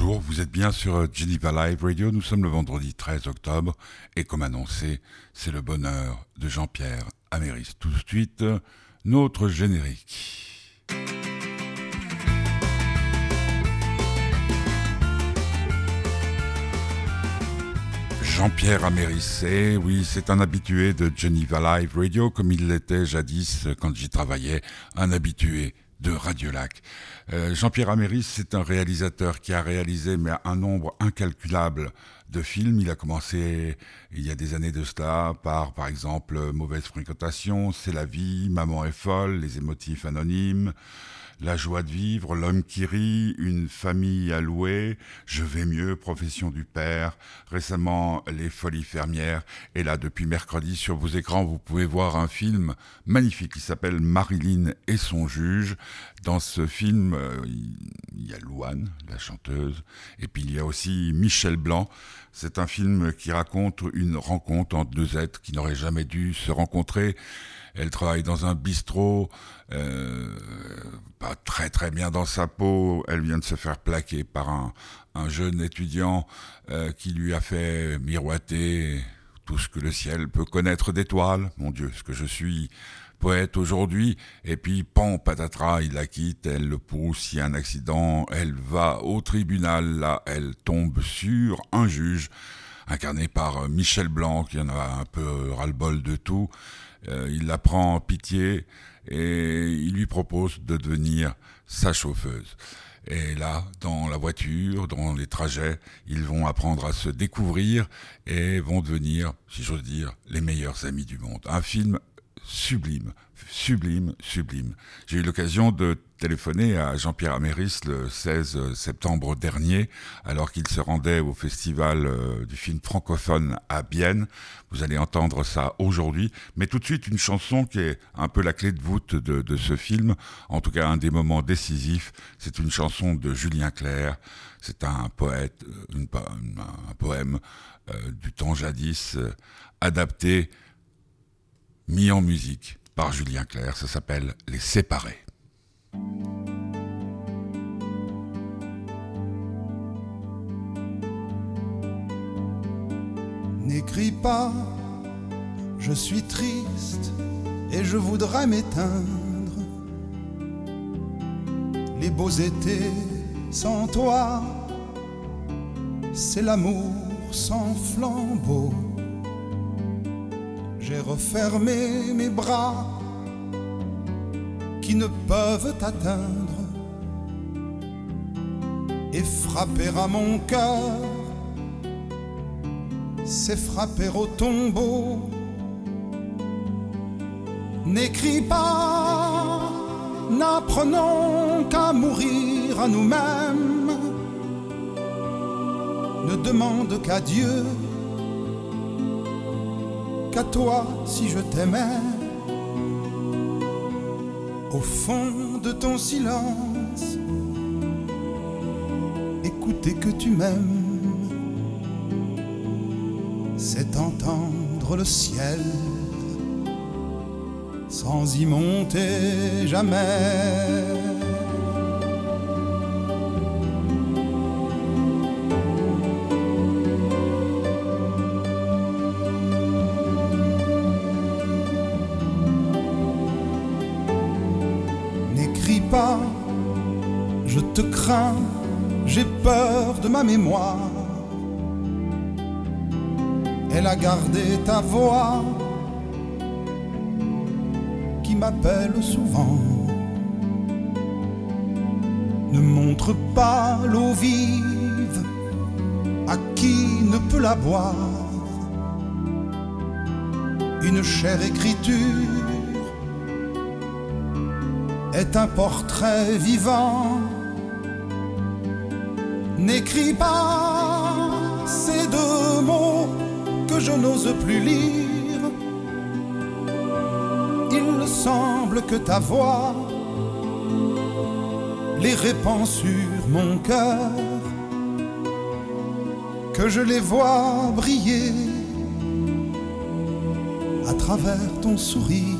Bonjour, vous êtes bien sur Geneva Live Radio. Nous sommes le vendredi 13 octobre et comme annoncé, c'est le bonheur de Jean-Pierre Améris. Tout de suite, notre générique. Jean-Pierre Améris, oui, c'est un habitué de Geneva Live Radio, comme il l'était jadis quand j'y travaillais, un habitué de Radio Lac. Euh, Jean-Pierre Améris, c'est un réalisateur qui a réalisé mais un nombre incalculable de films. Il a commencé il y a des années de cela par, par exemple, Mauvaise fréquentation, C'est la vie, Maman est folle, Les émotifs anonymes, la joie de vivre, l'homme qui rit, une famille à louer, je vais mieux, profession du père, récemment les folies fermières, et là depuis mercredi sur vos écrans vous pouvez voir un film magnifique qui s'appelle Marilyn et son juge. Dans ce film, euh, il y a Louane, la chanteuse, et puis il y a aussi Michel Blanc. C'est un film qui raconte une rencontre entre deux êtres qui n'auraient jamais dû se rencontrer. Elle travaille dans un bistrot, euh, pas très très bien dans sa peau. Elle vient de se faire plaquer par un, jeune étudiant euh, qui lui a fait miroiter tout ce que le ciel peut connaître d'étoiles. Mon Dieu, ce que je suis poète aujourd'hui, et puis pan patatras, il la quitte, elle le pousse, il y a un accident, elle va au tribunal, là, elle tombe sur un juge, incarné par Michel Blanc, qui en a un peu ras-le-bol de tout, euh, il la prend en pitié et il lui propose de devenir sa chauffeuse. Et là, dans la voiture, dans les trajets, ils vont apprendre à se découvrir et vont devenir, si j'ose dire, les meilleurs amis du monde. Un film sublime, sublime, sublime. J'ai eu l'occasion de téléphoner à Jean-Pierre Améris le 16 septembre dernier, alors qu'il se rendait au festival euh, du film francophone à Bienne. Vous allez entendre ça aujourd'hui, mais tout de suite une chanson qui est un peu la clé de voûte de, ce film, en tout cas un des moments décisifs. C'est une chanson de Julien Clerc. C'est un poète, euh, un poème euh, du temps jadis adapté mis en musique par Julien Clerc. Ça s'appelle Les Séparés. N'écris pas, je suis triste et je voudrais m'éteindre. Les beaux étés sans toi, c'est l'amour sans flambeau j'ai refermé mes bras qui ne peuvent atteindre et frapper à mon cœur, c'est frapper au tombeau. N'écris pas, n'apprenons qu'à mourir à nous-mêmes. Ne demande qu'à Dieu toi si je t'aimais. Au fond de ton silence, écouter que tu m'aimes, c'est entendre le ciel sans y monter jamais. J'ai peur de ma mémoire. Elle a gardé ta voix qui m'appelle souvent. Ne montre pas l'eau vive à qui ne peut la boire. Une chère écriture est un portrait vivant N'écris pas ces deux mots que je n'ose plus lire. Il semble que ta voix les répand sur mon cœur, que je les vois briller à travers ton sourire.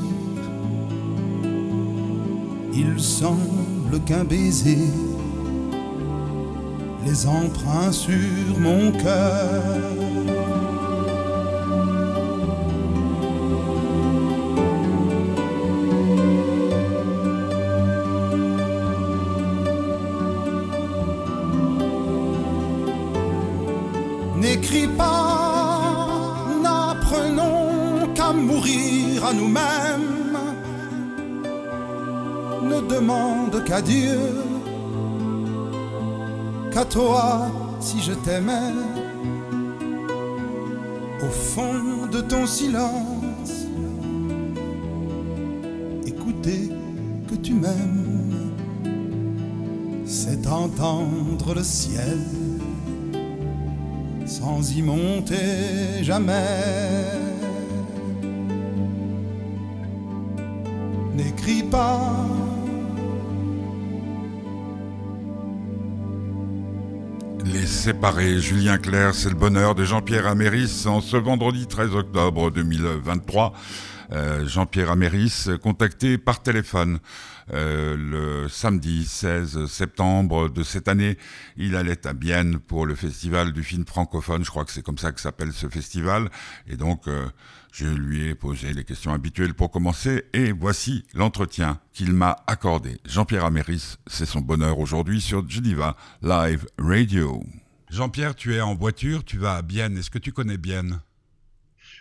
Il semble qu'un baiser les emprunts sur mon cœur. N'écris pas, n'apprenons qu'à mourir à nous-mêmes. Ne demande qu'à Dieu toi si je t'aimais. Au fond de ton silence, écouter que tu m'aimes, c'est entendre le ciel sans y monter jamais. N'écris pas séparés, Julien Clerc, c'est le bonheur de Jean-Pierre Améris en ce vendredi 13 octobre 2023. Euh, Jean-Pierre Améris, contacté par téléphone euh, le samedi 16 septembre de cette année. Il allait à Bienne pour le festival du film francophone, je crois que c'est comme ça que s'appelle ce festival. Et donc, euh, je lui ai posé les questions habituelles pour commencer et voici l'entretien qu'il m'a accordé. Jean-Pierre Améris, c'est son bonheur aujourd'hui sur Geneva Live Radio. Jean-Pierre, tu es en voiture, tu vas à Bienne. Est-ce que tu connais Bienne?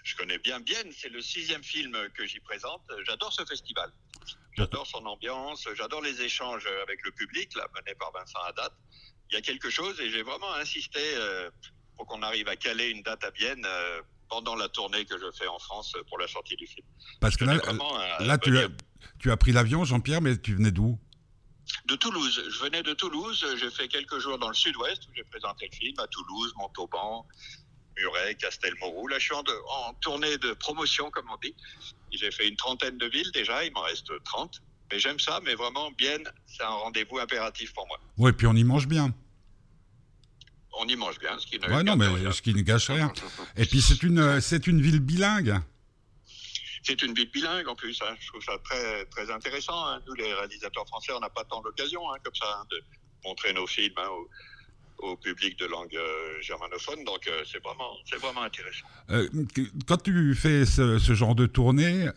Je connais bien Bienne, c'est le sixième film que j'y présente. J'adore ce festival. J'adore son ambiance, j'adore les échanges avec le public, là, menés par Vincent Haddad. Il y a quelque chose et j'ai vraiment insisté euh, pour qu'on arrive à caler une date à Bienne. Euh, pendant la tournée que je fais en France pour la sortie du film. Parce que là, là tu, as, tu as pris l'avion, Jean-Pierre, mais tu venais d'où? De Toulouse. Je venais de Toulouse. J'ai fait quelques jours dans le sud-ouest où j'ai présenté le film, à Toulouse, Montauban, Muret, Castelmourou. Là, je suis en, en, tournée de promotion, comme on dit. J'ai fait une trentaine de villes déjà, il m'en reste 30. Mais j'aime ça, mais vraiment, bien, c'est un rendez-vous impératif pour moi. Oui, puis on y mange bien on y mange bien, ce qui ne, ouais, non, mais ce qui ne gâche rien. Et puis c'est une, c'est une ville bilingue. C'est une ville bilingue en plus. Hein. Je trouve ça très, très intéressant. Hein. Nous, les réalisateurs français, on n'a pas tant d'occasion hein, comme ça de montrer nos films au, public de langue euh, germanophone. Donc euh, c'est vraiment, vraiment intéressant. Euh, quand tu fais ce, genre de tournée,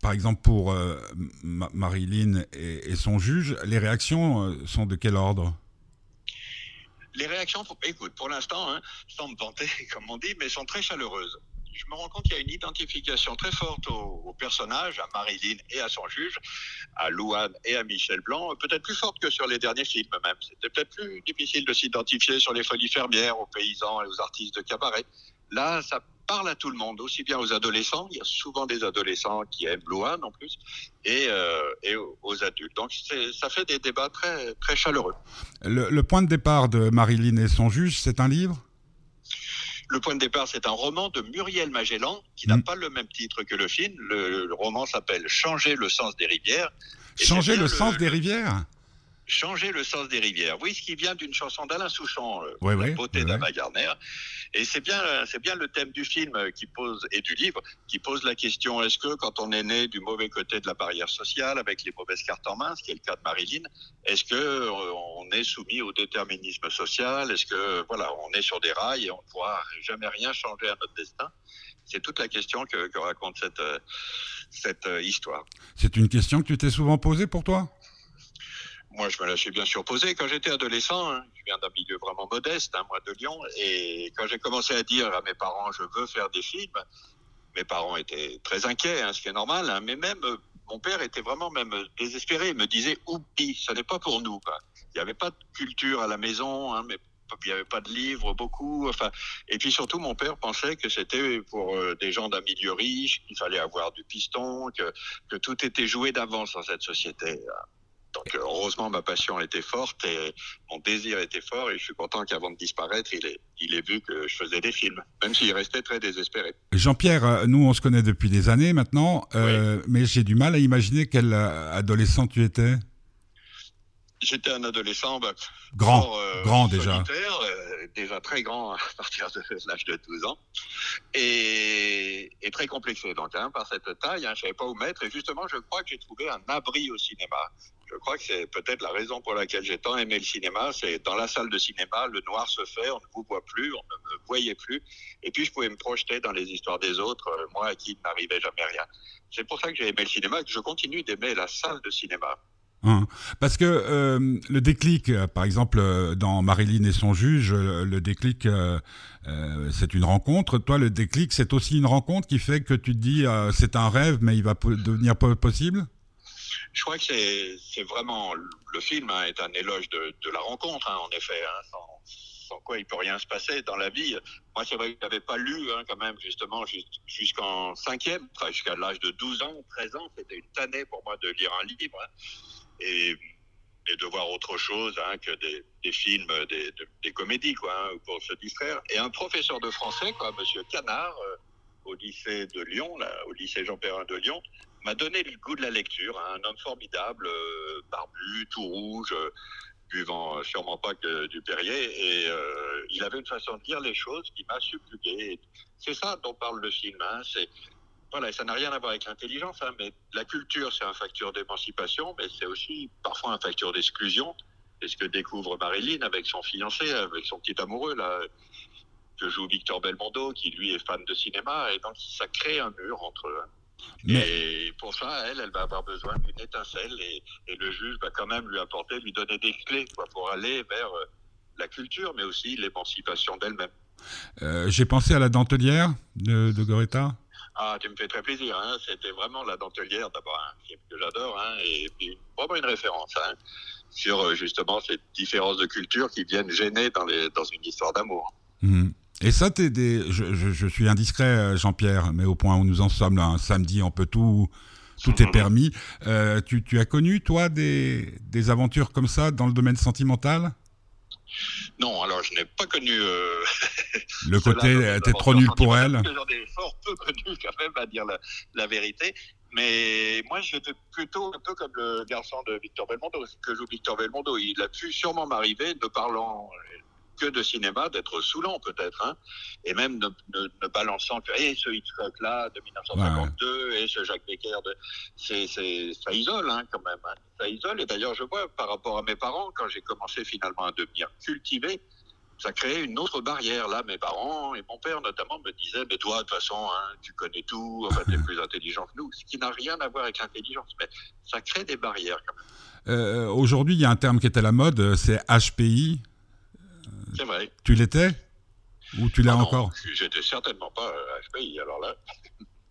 par exemple pour Marilyn et, et, son juge, les réactions sont de quel ordre? Les réactions, écoute, pour l'instant, hein, sans me vanter, comme on dit, mais sont très chaleureuses. Je me rends compte qu'il y a une identification très forte aux, personnages, à Marilyn et à son juge, à Louane et à Michel Blanc, peut-être plus forte que sur les derniers films même. C'était peut-être plus difficile de s'identifier sur les folies fermières, aux paysans et aux artistes de cabaret. Là, ça parle à tout le monde, aussi bien aux adolescents, il y a souvent des adolescents qui aiment Louane en plus, et, euh, aux adultes. Donc ça fait des débats très, très chaleureux. Le, point de départ de Marilyn et son juge, c'est un livre? Le point de départ, c'est un roman de Muriel Magellan, qui n'a mm. pas le même titre que le film. Le, roman s'appelle Changer le sens des rivières. Changer le, sens des rivières? Changer le sens des rivières. Oui, ce qui vient d'une chanson d'Alain Souchon, euh, La beauté d'Anna Garner. Et c'est bien, c'est bien le thème du film qui pose et du livre qui pose la question est-ce que quand on est né du mauvais côté de la barrière sociale, avec les mauvaises cartes en main, ce qui est le cas de Marilyn, est-ce que euh, on est soumis au déterminisme social Est-ce que voilà, on est sur des rails et on ne pourra jamais rien changer à notre destin? C'est toute la question que, que raconte cette euh, cette histoire. C'est une question que tu t'es souvent posée pour toi? Moi, je me la suis bien sûr posée. Quand j'étais adolescent, hein, je viens d'un milieu vraiment modeste, hein, moi de Lyon, et quand j'ai commencé à dire à mes parents, je veux faire des films, mes parents étaient très inquiets, hein, ce qui est normal, hein, mais même euh, mon père était vraiment même désespéré. Il me disait, oublie, ce n'est pas pour nous. Il n'y avait pas de culture à la maison, mais il n'y avait pas de livres beaucoup. Enfin, et puis surtout, mon père pensait que c'était pour euh, des gens d'un milieu riche, qu'il fallait avoir du piston, que, que tout était joué d'avance dans cette société. Donc heureusement, ma passion était forte et mon désir était fort et je suis content qu'avant de disparaître, il ait, il ait vu que je faisais des films, même s'il restait très désespéré. Jean-Pierre, euh, nous on se connaît depuis des années maintenant, euh, mais j'ai du mal à imaginer quel euh, adolescent tu étais. J'étais un adolescent bah, grand, grand déjà, déjà très grand à partir de l'âge de 12 ans et, très complexé donc hein, par cette taille. Hein, je savais pas où mettre et justement je crois que j'ai trouvé un abri au cinéma. Je crois que c'est peut-être la raison pour laquelle j'ai tant aimé le cinéma. C'est dans la salle de cinéma, le noir se fait, on ne vous voit plus, on ne me voyait plus. Et puis je pouvais me projeter dans les histoires des autres, euh, moi à qui n'arrivait jamais rien. C'est pour ça que j'ai aimé le cinéma et que je continue d'aimer la salle de cinéma. Hein. Parce que euh, le déclic, euh, par exemple, euh, dans Marilyn et son juge, le déclic, c'est une rencontre. Toi, le déclic, c'est aussi une rencontre qui fait que tu te dis, c'est un rêve, mais il va devenir possible? Je crois que c'est vraiment, le film hein, est un éloge de, la rencontre, hein, en effet, sans, quoi il peut rien se passer dans la vie. Moi, c'est vrai que je n'avais pas lu, quand même, justement, jusqu'en cinquième, jusqu'à l'âge de 12 ans, 13 ans, c'était une tannée pour moi de lire un livre et, de voir autre chose hein, que des, films, des, comédies, quoi, hein, pour se distraire. Et un professeur de français, quoi, Monsieur Canard, euh, au lycée de Lyon, là, au lycée Jean Perrin de Lyon, m'a donné le goût de la lecture. Hein, un homme formidable, euh, barbu, tout rouge, euh, buvant sûrement pas que du Perrier, et il avait une façon de dire les choses qui m'a subjugué. C'est ça dont parle le film. c'est voilà, ça n'a rien à voir avec l'intelligence, hein, mais la culture, c'est un facteur d'émancipation, mais c'est aussi parfois un facteur d'exclusion. C'est ce que découvre Marilyn avec son fiancé, avec son petit amoureux, là, que joue Victor Belmondo, qui lui est fan de cinéma, et donc ça crée un mur entre eux. Et pour ça, elle, elle va avoir besoin d'une étincelle, et, le juge va quand même lui apporter, lui donner des clés quoi, pour aller vers euh, la culture, mais aussi l'émancipation d'elle-même. Euh, j'ai pensé à la dentelière de, de Goretta. Ah, tu me fais très plaisir. Hein. C'était vraiment La Dentelière, d'abord, un film que j'adore, hein, et puis vraiment une référence hein, sur euh, justement ces différences de culture qui viennent gêner dans, une histoire d'amour. Mmh. Et ça. Je, suis indiscret, euh, Jean-Pierre, mais au point où nous en sommes un samedi, on peut tout, tout est permis. Euh, tu, as connu, toi, des aventures comme ça dans le domaine sentimental? Non, alors je n'ai pas connu. Euh, le côté, était trop nul pour elle. J'en ai fort peu connu quand même, à dire la, vérité. Mais moi, j'étais plutôt un peu comme le garçon de Victor Belmondo, que joue Victor Belmondo. Il a pu sûrement m'arriver, ne parlant que de cinéma, d'être saoulant peut-être, hein, et même ne, ne, balançant que et ce Hitchcock-là de 1952 et ce Jacques Becker, de, c'est, c'est, ça isole hein, quand même, hein. ça isole. Et d'ailleurs, je vois par rapport à mes parents, quand j'ai commencé finalement à devenir cultivé, ça créait une autre barrière. Là, mes parents et mon père notamment me disaient, mais toi, de toute façon, hein, tu connais tout, enfin, tu es plus intelligent que nous, ce qui n'a rien à voir avec l'intelligence, mais ça crée des barrières quand même. Euh, aujourd'hui, il y a un terme qui est à la mode, c'est HPI, c'est vrai. Tu l'étais? Ou tu l'as ah encore? J'étais certainement pas HPI, alors là.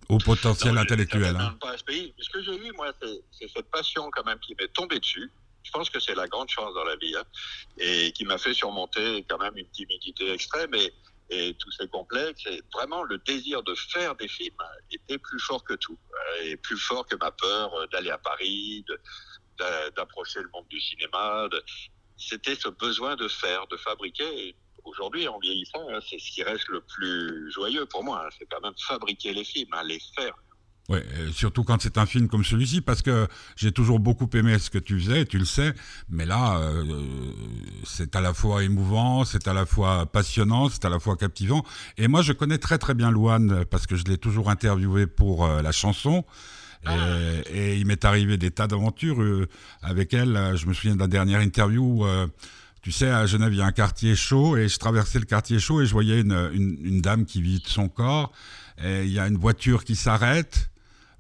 Au potentiel intellectuel. Hein. pas HPI. Ce que j'ai eu, moi, c'est cette passion quand même qui m'est tombée dessus. Je pense que c'est la grande chance dans la vie, hein, et qui m'a fait surmonter quand même une timidité extrême et, et tous ces complexes. Et vraiment, le désir de faire des films était plus fort que tout, euh, et plus fort que ma peur d'aller à Paris, d'approcher le monde du cinéma. De, c'était ce besoin de faire, de fabriquer. aujourd'hui, en vieillissant, hein, c'est ce qui reste le plus joyeux pour moi. Hein. c'est quand même fabriquer les films, hein, les faire. Oui, surtout quand c'est un film comme celui-ci, parce que j'ai toujours beaucoup aimé ce que tu faisais, tu le sais, mais là, euh, c'est à la fois émouvant, c'est à la fois passionnant, c'est à la fois captivant. Et moi, je connais très très bien Louane, parce que je l'ai toujours interviewé pour euh, la chanson. Ah. Et, il m'est arrivé des tas d'aventures euh, avec elle. Je me souviens de la dernière interview. Euh, tu sais, à Genève, il y a un quartier chaud et je traversais le quartier chaud et je voyais une, dame qui vit de son corps. Il y a une voiture qui s'arrête,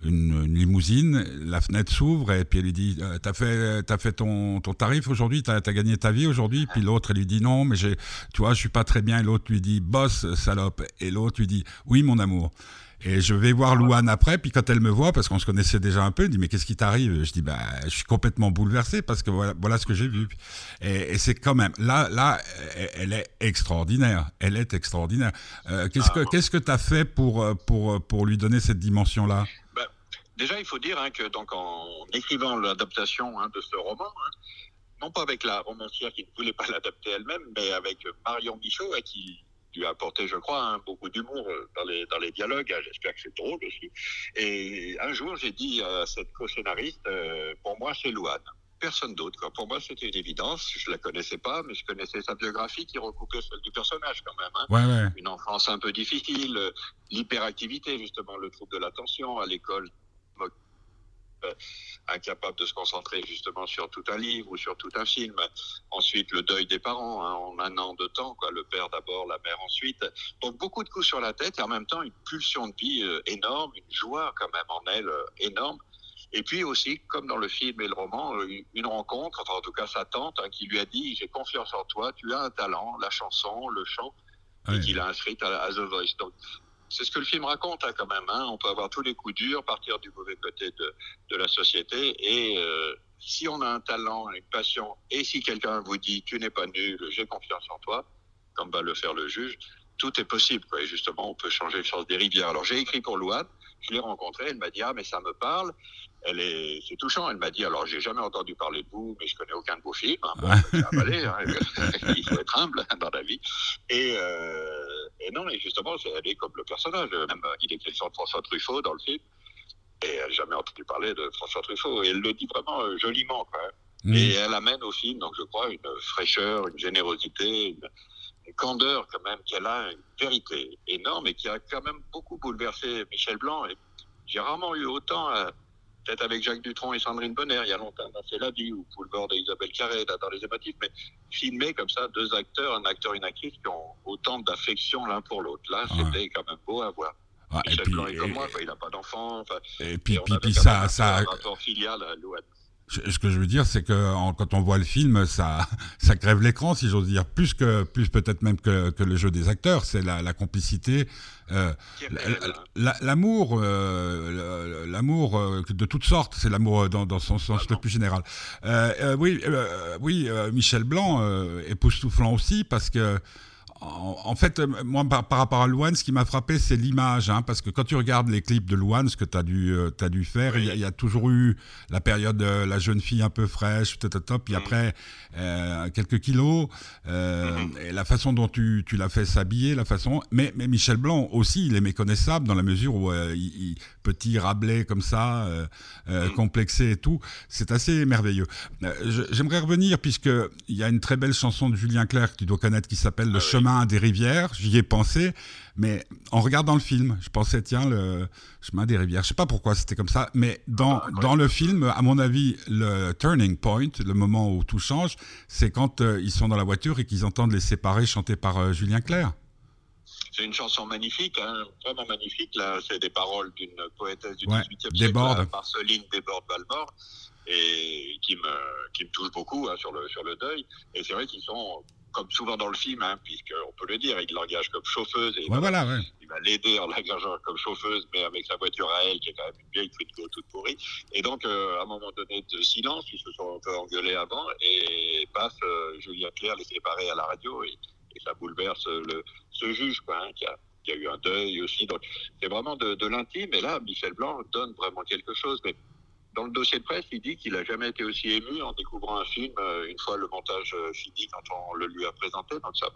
une, limousine, la fenêtre s'ouvre et puis elle lui dit euh, T'as fait, as fait ton, ton tarif aujourd'hui T'as as gagné ta vie aujourd'hui? Puis l'autre, elle lui dit Non, mais tu vois, je suis pas très bien. Et l'autre lui dit Boss, salope. Et l'autre lui dit Oui, mon amour. Et je vais voir Louane après, puis quand elle me voit, parce qu'on se connaissait déjà un peu, elle dit mais qu'est-ce qui t'arrive? Je dis bah je suis complètement bouleversé parce que voilà, voilà ce que j'ai vu. Et, c'est quand même là là elle est extraordinaire, elle est extraordinaire. Euh, qu'est-ce que qu'est-ce que t'as fait pour pour pour lui donner cette dimension là bah, Déjà il faut dire hein, que donc en écrivant l'adaptation hein, de ce roman. Hein, non pas avec la romancière qui ne voulait pas l'adapter elle-même, mais avec Marion Michaud, qui lui a apporté, je crois, hein, beaucoup d'humour euh, dans les, dans les dialogues. Hein, j'espère que c'est drôle aussi. Et un jour, j'ai dit à cette co-scénariste, euh, pour moi, c'est Louane. personne d'autre. Pour moi, c'était une évidence. Je la connaissais pas, mais je connaissais sa biographie qui recoupait celle du personnage quand même. Hein. Une enfance un peu difficile, euh, l'hyperactivité justement, le trouble de l'attention à l'école, incapable de se concentrer justement sur tout un livre ou sur tout un film. Ensuite, le deuil des parents hein, en un an de temps, quoi. Le père d'abord, la mère ensuite. Donc beaucoup de coups sur la tête et en même temps une pulsion de vie euh, énorme, une joie quand même en elle énorme et puis aussi, comme dans le film et le roman, euh, une rencontre, enfin en tout cas sa tante, hein, qui lui a dit J'ai confiance en toi, tu as un talent, la chanson, le chant, et qu'il a inscrite à, The Voice. Donc, c'est ce que le film raconte hein, quand même. Hein. On peut avoir tous les coups durs, partir du mauvais côté de, de la société. Et euh, si on a un talent, une passion, et si quelqu'un vous dit tu n'es pas nul, j'ai confiance en toi, comme va le faire le juge, tout est possible. Quoi. Et justement, on peut changer le sens des rivières. Alors j'ai écrit pour Louane, je l'ai rencontrée, elle m'a dit ah mais ça me parle elle est, c'est touchant. Elle m'a dit, alors j'ai jamais entendu parler de vous, mais je connais aucun de vos films. Hein. Bon, hein. il faut être humble hein, dans la vie. Et, euh, et non, et justement, elle est comme le personnage. Même, il est question de François Truffaut dans le film. Et elle n'a jamais entendu parler de François Truffaut. Et elle le dit vraiment euh, joliment, même. Mmh. Et elle amène au film, donc je crois, une fraîcheur, une générosité, une, candeur quand même, qu'elle a une vérité énorme et qui a quand même beaucoup bouleversé Michel Blanc. Et j'ai rarement eu autant... Euh, peut-être avec Jacques Dutronc et Sandrine Bonner, il y a longtemps, C'est la vie, ou Poulbord et Isabelle Carré, dans Les Émotifs, mais filmer comme ça deux acteurs, un acteur et une actrice qui ont autant d'affection l'un pour l'autre. Là, c'était quand même beau à voir. et puis, comme moi, il n'a pas d'enfant. Et puis, et puis, puis ça, ça. Un rapport filial à Louane ce que je veux dire, c'est que quand on voit le film, ça, ça crève l'écran, si j'ose dire, plus que, plus peut-être même que, que, le jeu des acteurs. C'est la, la, complicité, euh, l'amour, euh, l'amour euh, de toutes sortes. C'est l'amour dans, dans, son sens le plus général. Euh, oui, oui, Michel Blanc, époustouflant aussi, parce que en, fait, moi, par, rapport à Louane, ce qui m'a frappé, c'est l'image. Hein, parce que quand tu regardes les clips de Louane, ce que tu as, dû, euh, as dû faire, il y, a toujours eu la période de la jeune fille un peu fraîche, peut-être top, puis mm. après, euh, quelques kilos. Euh, mm-hmm. et la façon dont tu, tu l'as fait s'habiller, la façon. Mais, mais Michel Blanc aussi, il est méconnaissable dans la mesure où il, petit Rabelais comme ça, mm. complexé et tout, c'est assez merveilleux. J'aimerais revenir, puisqu'il y a une très belle chanson de Julien Clerc que tu dois connaître qui s'appelle Le ah chemin des rivières, j'y ai pensé, mais en regardant le film, je pensais, tiens, le chemin des rivières, je sais pas pourquoi c'était comme ça, mais dans, ah, dans le film, à mon avis, le turning point, le moment où tout change, c'est quand euh, ils sont dans la voiture et qu'ils entendent les séparés chantés par euh, Julien Clerc. C'est une chanson magnifique, hein, vraiment magnifique. Là, c'est des paroles d'une poétesse du XVIIIe siècle, Marceline Desbordes-Valmore, et qui me, qui me touche beaucoup hein, sur, le, sur le deuil. Et c'est vrai qu'ils sont comme souvent dans le film, hein, puisqu'on peut le dire, il l'engage comme chauffeuse. Et il, va, il va l'aider en l'engageant comme chauffeuse, mais avec sa voiture à elle, qui est quand même une vieille Twingo toute pourrie. Et donc, euh, à un moment donné de silence, ils se sont un peu engueulés avant, et passe euh, Julien Clerc les séparer à la radio, et, ça bouleverse le, ce juge, quoi, hein, qui, a, qui, a, eu un deuil aussi. Donc, c'est vraiment de, de l'intime, et là, Michel Blanc donne vraiment quelque chose. Mais dans le dossier de presse, il dit qu'il n'a jamais été aussi ému en découvrant un film euh, une fois le montage euh, fini quand on le lui a présenté. Donc ça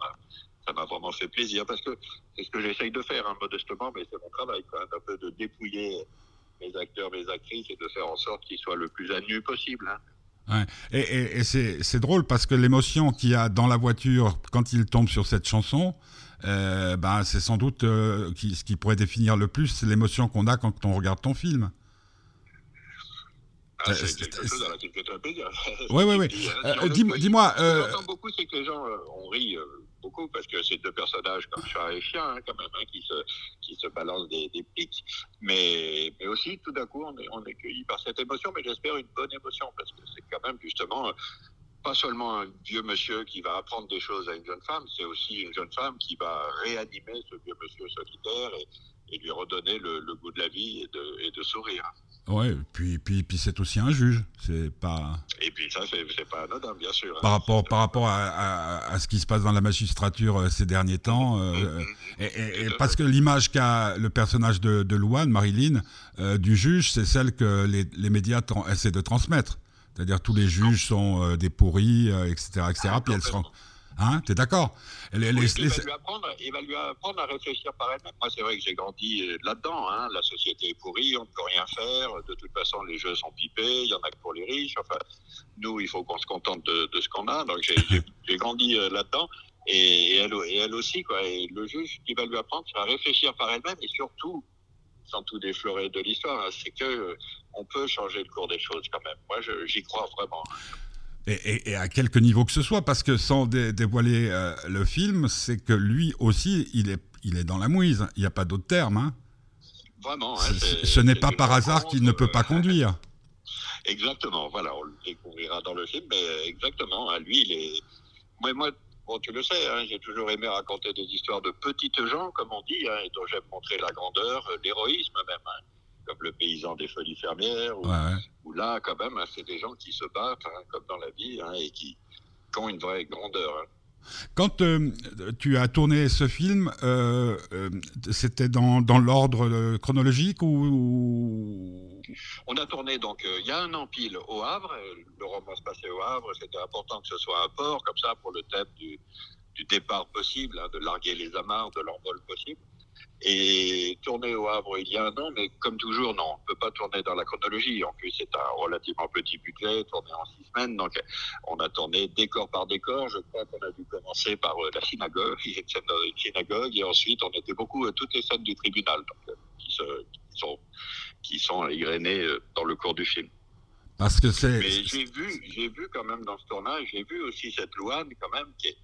m'a vraiment fait plaisir parce que c'est ce que j'essaye de faire hein, modestement, mais c'est mon travail quand même, un peu de dépouiller mes acteurs, mes actrices et de faire en sorte qu'ils soient le plus à nu possible. Hein. Et, c'est drôle parce que l'émotion qu'il y a dans la voiture quand il tombe sur cette chanson, euh, ben, c'est sans doute ce qui pourrait définir le plus l'émotion qu'on a quand on regarde ton film. Ah, c'est quelque chose à laquelle tu plaisir. Oui, oui, oui. Dis-moi. Ce que j'entends beaucoup, c'est que les gens, euh, on rit euh, beaucoup parce que c'est deux personnages comme chat et chien, hein, quand même, hein, qui, se, qui se balancent des, des pics. Mais, mais aussi, tout d'un coup, on est, on est cueilli par cette émotion, mais j'espère une bonne émotion parce que c'est quand même justement pas seulement un vieux monsieur qui va apprendre des choses à une jeune femme, c'est aussi une jeune femme qui va réanimer ce vieux monsieur solitaire et, et lui redonner le, le, goût de la vie et de, et de sourire. Ouais, puis, puis, puis c'est aussi un juge. C'est pas. Et puis ça, c'est pas anodin, bien sûr. Par rapport, par rapport à, à, ce qui se passe dans la magistrature euh, ces derniers temps. Euh, mm-hmm. et, et, parce que l'image qu'a le personnage de, de Louane, Marilyn, euh, du juge, c'est celle que les, les médias essaient de transmettre. C'est-à-dire tous les juges sont des pourris, etc. etc. Ah, puis elle se, rend, Hein, t'es d'accord il, va lui apprendre, il va lui apprendre à réfléchir par elle-même. Moi, c'est vrai que j'ai grandi euh, là-dedans. Hein. La société est pourrie, on ne peut rien faire. De toute façon, les jeux sont pipés, il y en a que pour les riches. Enfin, nous, il faut qu'on se contente de, ce qu'on a. Donc, j'ai grandi euh, là-dedans. Et, elle, et elle aussi, quoi. Et le juge, qui va lui apprendre, c'est à réfléchir par elle-même et surtout, sans tout déflorer de l'histoire, hein, c'est que euh, on peut changer le cours des choses quand même. Moi, j'y crois vraiment. Et, à quelque niveau que ce soit, parce que sans dévoiler euh, le film, c'est que lui aussi, il est, il est dans la mouise. Il n'y a pas d'autre terme. Hein. Vraiment. Hein, ce n'est pas par hasard qu'il ne peut pas conduire. exactement. Voilà, on le découvrira dans le film, mais exactement. Hein, lui, il est. Moi, moi bon, tu le sais, j'ai toujours aimé raconter des histoires de petites gens, comme on dit, et dont j'aime montrer la grandeur, l'héroïsme même comme le paysan des folies fermières, ou, là, quand même, hein, c'est des gens qui se battent, hein, comme dans la vie, hein, et qui, ont une vraie grandeur. Quand euh, tu as tourné ce film, euh, euh, c'était dans, l'ordre chronologique ou, On a tourné donc il y a un an pile au Havre. Le roman se passait au Havre. C'était important que ce soit un port comme ça pour le thème du, du départ possible, de larguer les amarres de l'envol possible et tourner au Havre il y a un an, mais comme toujours, non, on ne peut pas tourner dans la chronologie. En plus, c'est un relativement petit budget, tourné en six semaines, donc on a tourné décor par décor. Je crois qu'on a dû commencer par euh, la synagogue, il y a une scène dans une synagogue, et ensuite on était beaucoup à toutes les scènes du tribunal, donc, euh, qui, sont, qui sont égrenées euh, dans le cours du film. Parce que c'est. Mais j'ai vu, j'ai vu quand même dans ce tournage, j'ai vu aussi cette Louane quand même qui est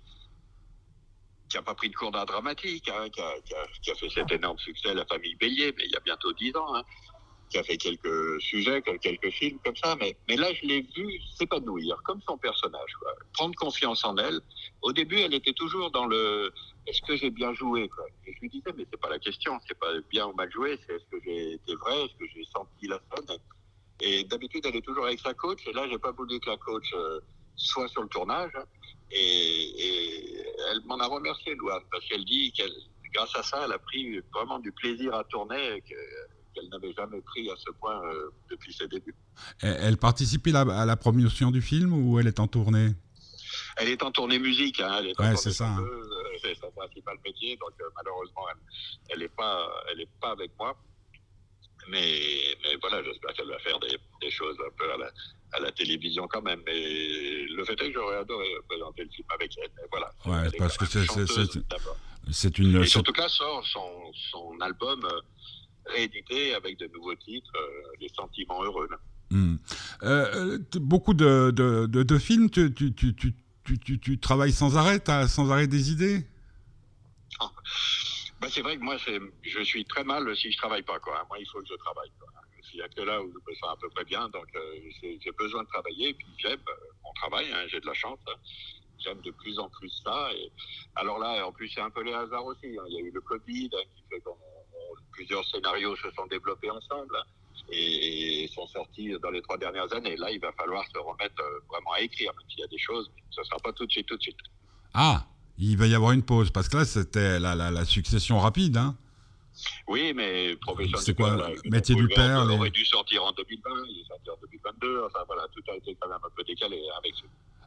qui n'a pas pris de cours d'art dramatique, hein, qui, a, fait cet énorme succès, La famille Bélier, mais il y a bientôt dix ans, hein, qui a fait quelques sujets, quelques films comme ça, mais, mais là, je l'ai vu s'épanouir, comme son personnage, prendre confiance en elle. Au début, elle était toujours dans le est-ce que j'ai bien joué. Et je lui disais, mais c'est pas la question, c'est pas bien ou mal joué, c'est est-ce que j'ai été vrai, est-ce que j'ai senti la scène? Et d'habitude, elle est toujours avec sa coach, et là, j'ai pas voulu que la coach euh, soit sur le tournage. Et, elle m'en a remercié, Louane, parce qu'elle dit qu'elle, grâce à ça, elle a pris vraiment du plaisir à tourner qu'elle n'avait jamais pris à ce point euh, depuis ses débuts. Elle, participe à la promotion du film ou elle est en tournée? Elle est en tournée musique. Hein, ouais, c'est ça. Hein. Euh, c'est son principal métier, donc euh, malheureusement, elle n'est pas, elle est pas avec moi. Mais, mais voilà, j'espère qu'elle va faire des, des, choses un peu à la, à la télévision quand même. Mais le fait est que j'aurais adoré présenter le film avec elle. voilà. Ouais, parce que c'est c'est une. Et surtout que là sort son, son album euh, réédité avec de nouveaux titres, euh, Les Sentiments Heureux. Hmm. Euh, beaucoup de, de, de, films, tu, tu, tu, tu, tu, travailles sans arrêt, as sans arrêt des idées? Ah. bah, C'est vrai que moi, je suis très mal si je travaille pas. Quoi. Moi, il faut que je travaille. Quoi. Il n'y a que là où je me sens à peu près bien. Donc, euh, j'ai besoin de travailler. Et puis, j'aime euh, mon travail. Hein, j'ai de la chance. Hein. J'aime de plus en plus ça. Et alors là, en plus, c'est un peu les hasards aussi. Hein. Il y a eu le Covid qui fait que plusieurs scénarios se sont développés ensemble et, sont sortis dans les trois dernières années. Là, il va falloir se remettre euh, vraiment à écrire, même s'il y a des choses, ce ne sera pas tout de suite, tout de suite. Ah, il va y avoir une pause, parce que là, c'était la, la, la, succession rapide. Hein oui, mais profession C'est quoi le métier du père Il aurait dû sortir en 2020, il est sorti en 2022. Enfin voilà, tout a été quand même un peu décalé avec ce...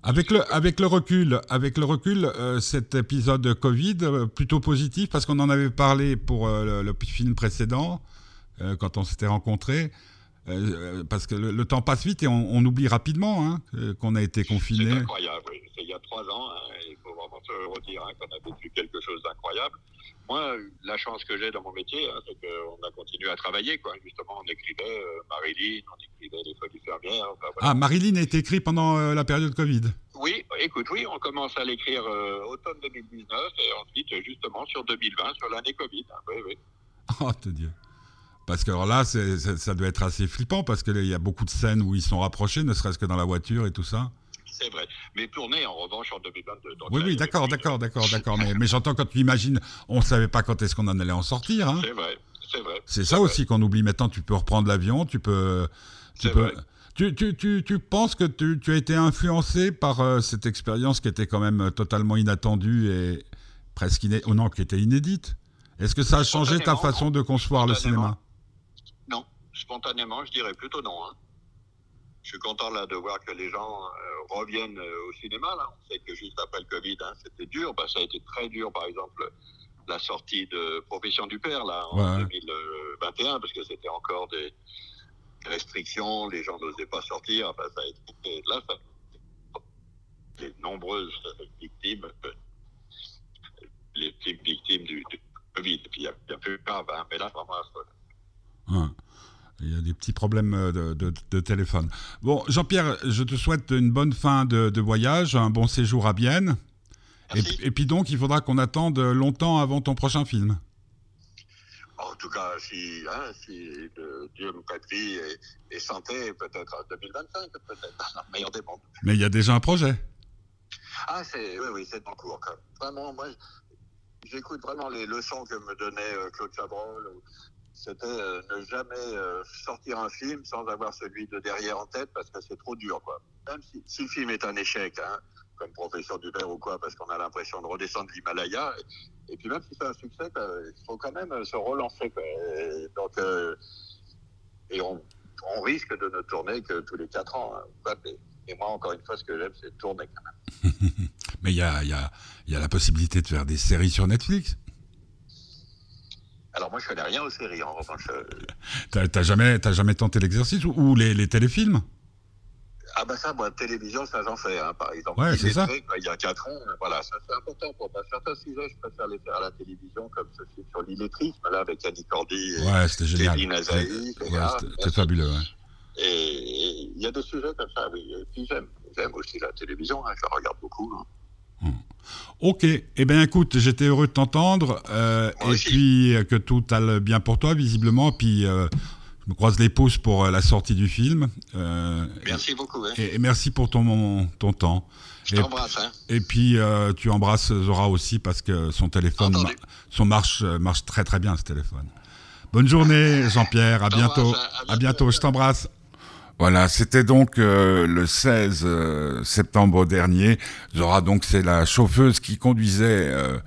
Avec le, avec le recul, avec le recul euh, cet épisode Covid, euh, plutôt positif, parce qu'on en avait parlé pour euh, le, film précédent, quand on s'était rencontrés, parce que le, temps passe vite et on, oublie rapidement hein, qu'on a été confiné. C'est incroyable, oui. C'est il y a trois ans, hein, il faut vraiment se redire hein, qu'on a vécu quelque chose d'incroyable. Moi, la chance que j'ai dans mon métier, c'est qu'on a continué à travailler. Quoi. Justement, on écrivait euh, Marilyn, on écrivait Les Folies Fermières. Ah, Marilyn a été écrit pendant euh, la période Covid Oui, écoute, oui, on commence à l'écrire euh, automne 2019 et ensuite, justement, sur 2020, sur l'année Covid. Oui, oui. Oh, te Dieu. Parce que alors là, ça doit être assez flippant parce qu'il y a beaucoup de scènes où ils sont rapprochés, ne serait-ce que dans la voiture et tout ça c'est vrai. Mais tourner, en revanche, en 2022. oui, oui, d'accord, d'accord, d'accord, d'accord. Mais, mais j'entends quand tu imagines, on ne savait pas quand est-ce qu'on en allait en sortir. Hein. C'est vrai, c'est vrai. C'est ça aussi qu'on oublie. Maintenant, tu peux reprendre l'avion, tu peux. Tu peux. Tu, tu, tu, tu, penses que tu, as été influencé par euh, cette expérience qui était quand même euh, totalement inattendue et presque inédite, oh non, qui était inédite? Est-ce que ça a changé ta façon de concevoir le cinéma? Spontanément, je dirais plutôt non. Hein. je suis content là de voir que les gens reviennent au cinéma. Là. On sait que juste après le Covid, hein, c'était dur. Bah, ça a été très dur, par exemple, la sortie de Profession du Père là en 2021, parce que c'était encore des restrictions, les gens n'osaient pas sortir. Ça a été là, ça, les nombreuses victimes, les victimes du, Covid. puis il y a, plus grave, hein, mais là vraiment. Ah. Il y a des petits problèmes euh, de, téléphone. Bon, Jean-Pierre, je te souhaite une bonne fin de, voyage, un bon séjour à Bienne. Et, puis donc, il faudra qu'on attende longtemps avant ton prochain film. En tout cas, si, hein, si Dieu me prête vie et, santé, peut-être en 2025, peut-être, meilleur des mondes. Mais il y a déjà un projet. Ah, c'est, oui, oui, c'est en cours. Vraiment, moi, j'écoute vraiment les leçons que me donnait euh, Claude Chabrol. C'était euh, ne jamais euh, sortir un film sans avoir celui de derrière en tête parce que c'est trop dur, quoi. Même si, le film est un échec, hein, comme Professeur du Père ou quoi, parce qu'on a l'impression de redescendre l'Himalaya. Et, puis même si c'est un succès, il faut quand même se relancer. Et donc, et on, risque de ne tourner que tous les quatre ans. Hein. Et moi, encore une fois, ce que j'aime, c'est tourner quand même. Mais il y a, y, a, y a, la possibilité de faire des séries sur Netflix. Alors moi, je connais rien aux séries, en revanche. Euh. T'as jamais, jamais tenté l'exercice ou, les, les, téléfilms? Ah bah ça, moi, télévision, ça j'en fais, hein, par exemple. Ouais, c'est ça. il y a 4 ans, voilà, ça c'est important pour moi. Certains sujets, je préfère les faire à la télévision, comme ce film sur l'illettrisme, là, avec Annie Cordy et ouais, c'était génial. C'était fabuleux, ouais. Et il y a des sujets comme ça, oui. Et puis j'aime, j'aime aussi la télévision, hein, je la regarde beaucoup. Hein. Hmm. Ok, eh bien écoute, j'étais heureux de t'entendre, euh, et puis euh, que tout aille bien pour toi, visiblement, puis euh, je me croise les pouces pour la sortie du film. merci beaucoup. Hein. Et, merci pour ton, ton temps. Je t'embrasse. Hein. Et puis tu embrasses Zora aussi parce que son téléphone, son marche, marche très très bien ce téléphone. Bonne journée Jean-Pierre, à bientôt. À bientôt, je t'embrasse. Voilà, c'était donc euh, le 16 euh, septembre dernier. Zora, donc, c'est la chauffeuse qui conduisait euh,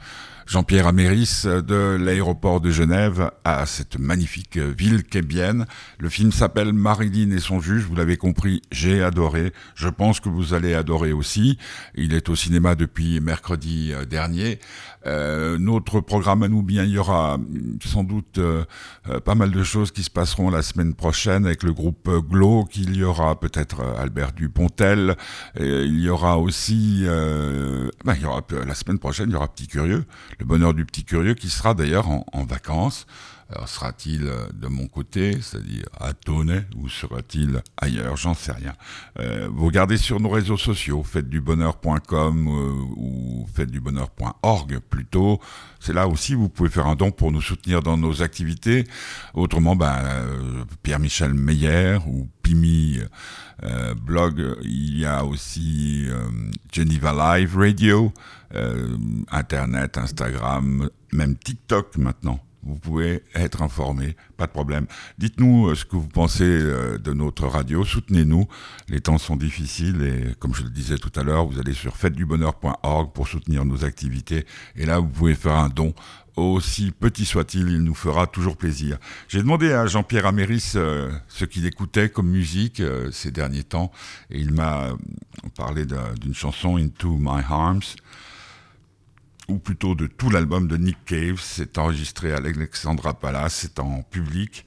Jean-Pierre Améris de l'aéroport de Genève à cette magnifique ville qu'est Bienne. Le film s'appelle Marilyn et son juge. Vous l'avez compris, j'ai adoré. Je pense que vous allez adorer aussi. Il est au cinéma depuis mercredi dernier. Euh, notre programme à nous, bien, il y aura sans doute euh, euh, pas mal de choses qui se passeront la semaine prochaine avec le groupe Glo, qu'il y aura peut-être Albert Dupontel, et il y aura aussi, ben, il y aura la semaine prochaine, il y aura Petit Curieux, le bonheur du Petit Curieux qui sera d'ailleurs en vacances. Alors sera-t-il euh, de mon côté, c'est-à-dire à Tonnet, ou sera-t-il ailleurs? J'en sais rien. Euh, vous regardez sur nos réseaux sociaux, faites-du-bonheur.com euh, ou faites-du-bonheur.org plutôt. C'est là aussi vous pouvez faire un don pour nous soutenir dans nos activités. Autrement, ben, Pierre-Michel Meyer ou Pimi blog. Il y a aussi Geneva Live Radio, Internet, Instagram, même TikTok maintenant vous pouvez être informé, pas de problème. Dites-nous euh, ce que vous pensez euh, de notre radio, soutenez-nous. Les temps sont difficiles et comme je le disais tout à l'heure, vous allez sur fêtedubonheur.org pour soutenir nos activités et là vous pouvez faire un don aussi petit soit-il, il nous fera toujours plaisir. J'ai demandé à Jean-Pierre Améris euh, ce qu'il écoutait comme musique ces derniers temps, et il m'a parlé d'une chanson Into My Arms, ou plutôt de tout l'album de Nick Cave. C'est enregistré à l'Alexandra Palace, c'est en public.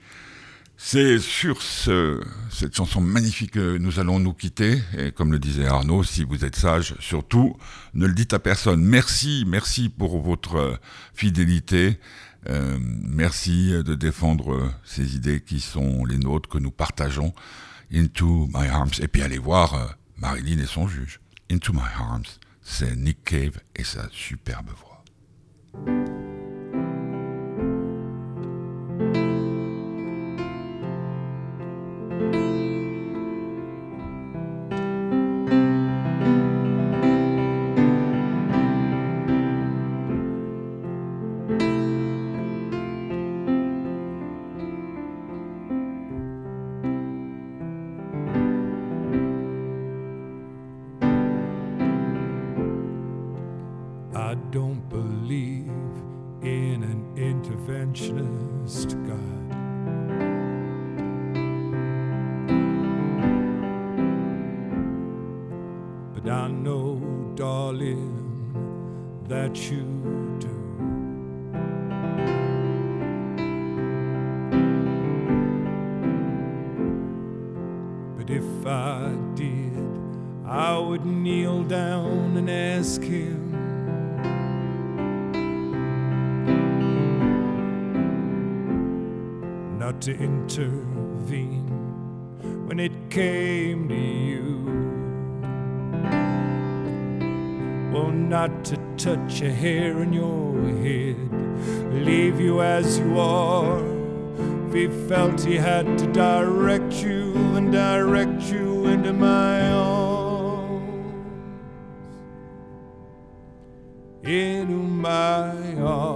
C'est sur ce, cette chanson magnifique que nous allons nous quitter. Et comme le disait Arnaud, si vous êtes sage, surtout, ne le dites à personne. Merci, merci pour votre fidélité. Euh, merci de défendre ces idées qui sont les nôtres, que nous partageons. Into My Arms. Et puis allez voir euh, Marilyn et son juge. Into My Arms c'est Nick Cave et sa superbe voix. That you do. But if I did, I would kneel down and ask him. Not to intervene when it came to you. Well, not to touch a hair on your head, leave you as you are. If he felt he had to direct you and direct you into my arms, into my arms,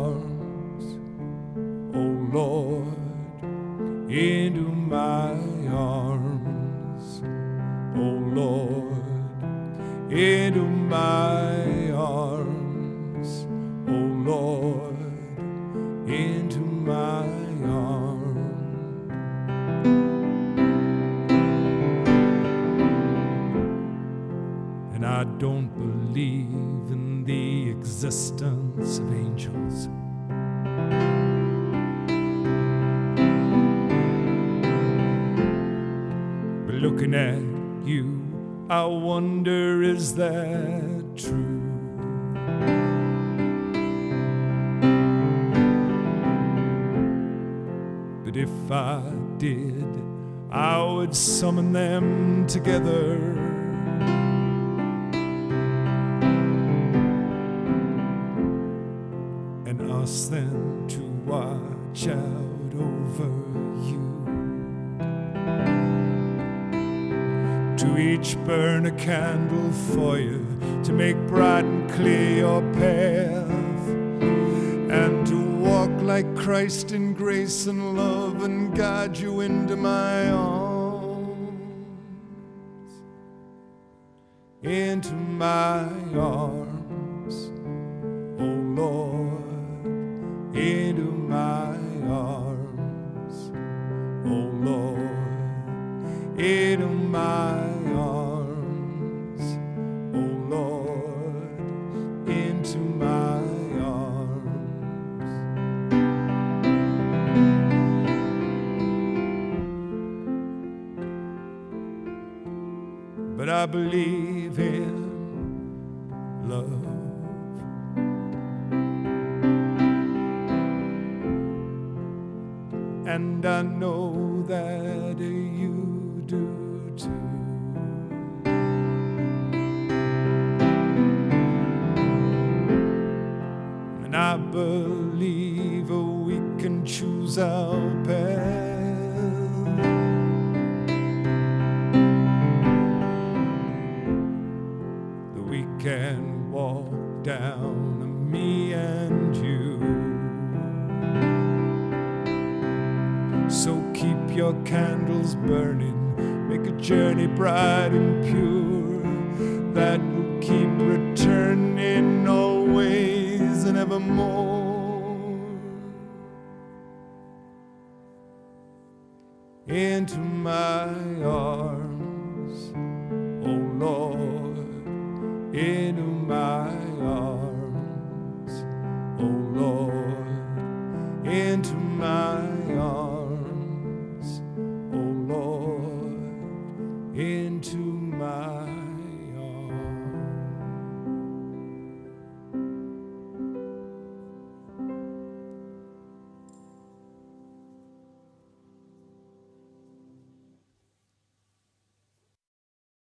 I wonder is that true? But if I did, I would summon them together. Candle for you to make bright and clear your path. And to walk like Christ in grace and love and guide you into my arms, into my arms, oh Lord, into my arms, oh Lord, into my I believe in love. And I know that you do too. And I believe we can choose our path. Candles burning, make a journey bright and pure